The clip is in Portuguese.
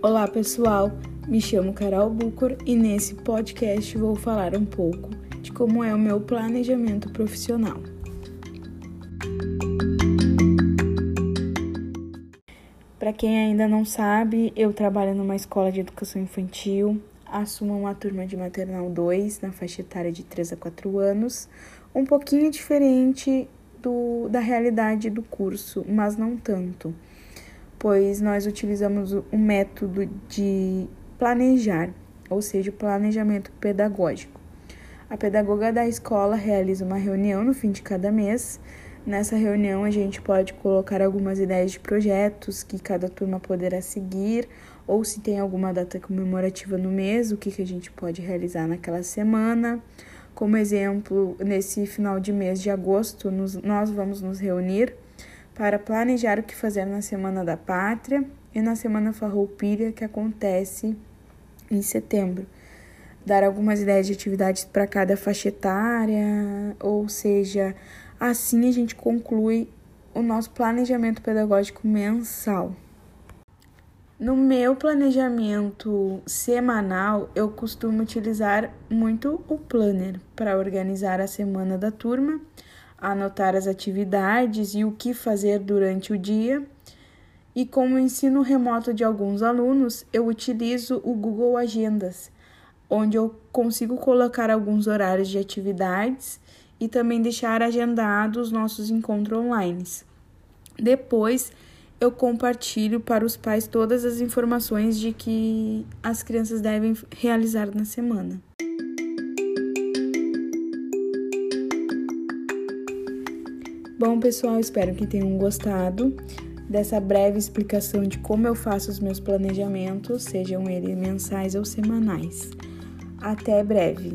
Olá pessoal, me chamo Carol Bucor e nesse podcast vou falar um pouco de como é o meu planejamento profissional. Para quem ainda não sabe, eu trabalho numa escola de educação infantil, assumo uma turma de maternal 2 na faixa etária de 3 a 4 anos, um pouquinho diferente do, da realidade do curso, mas não tanto, pois nós utilizamos o método de planejar, ou seja, planejamento pedagógico. A pedagoga da escola realiza uma reunião no fim de cada mês. Nessa reunião, a gente pode colocar algumas ideias de projetos que cada turma poderá seguir, ou se tem alguma data comemorativa no mês, o que, que a gente pode realizar naquela semana. Como exemplo, nesse final de mês de agosto, nós vamos nos reunir para planejar o que fazer na Semana da Pátria e na Semana Farroupilha, que acontece em setembro. Dar algumas ideias de atividades para cada faixa etária, ou seja, assim a gente conclui o nosso planejamento pedagógico mensal. No meu planejamento semanal, eu costumo utilizar muito o planner para organizar a semana da turma, anotar as atividades e o que fazer durante o dia. E como ensino remoto de alguns alunos, eu utilizo o Google Agendas, onde eu consigo colocar alguns horários de atividades e também deixar agendados nossos encontros online. Depois, eu compartilho para os pais todas as informações de que as crianças devem realizar na semana. Bom, pessoal, espero que tenham gostado dessa breve explicação de como eu faço os meus planejamentos, sejam eles mensais ou semanais. Até breve!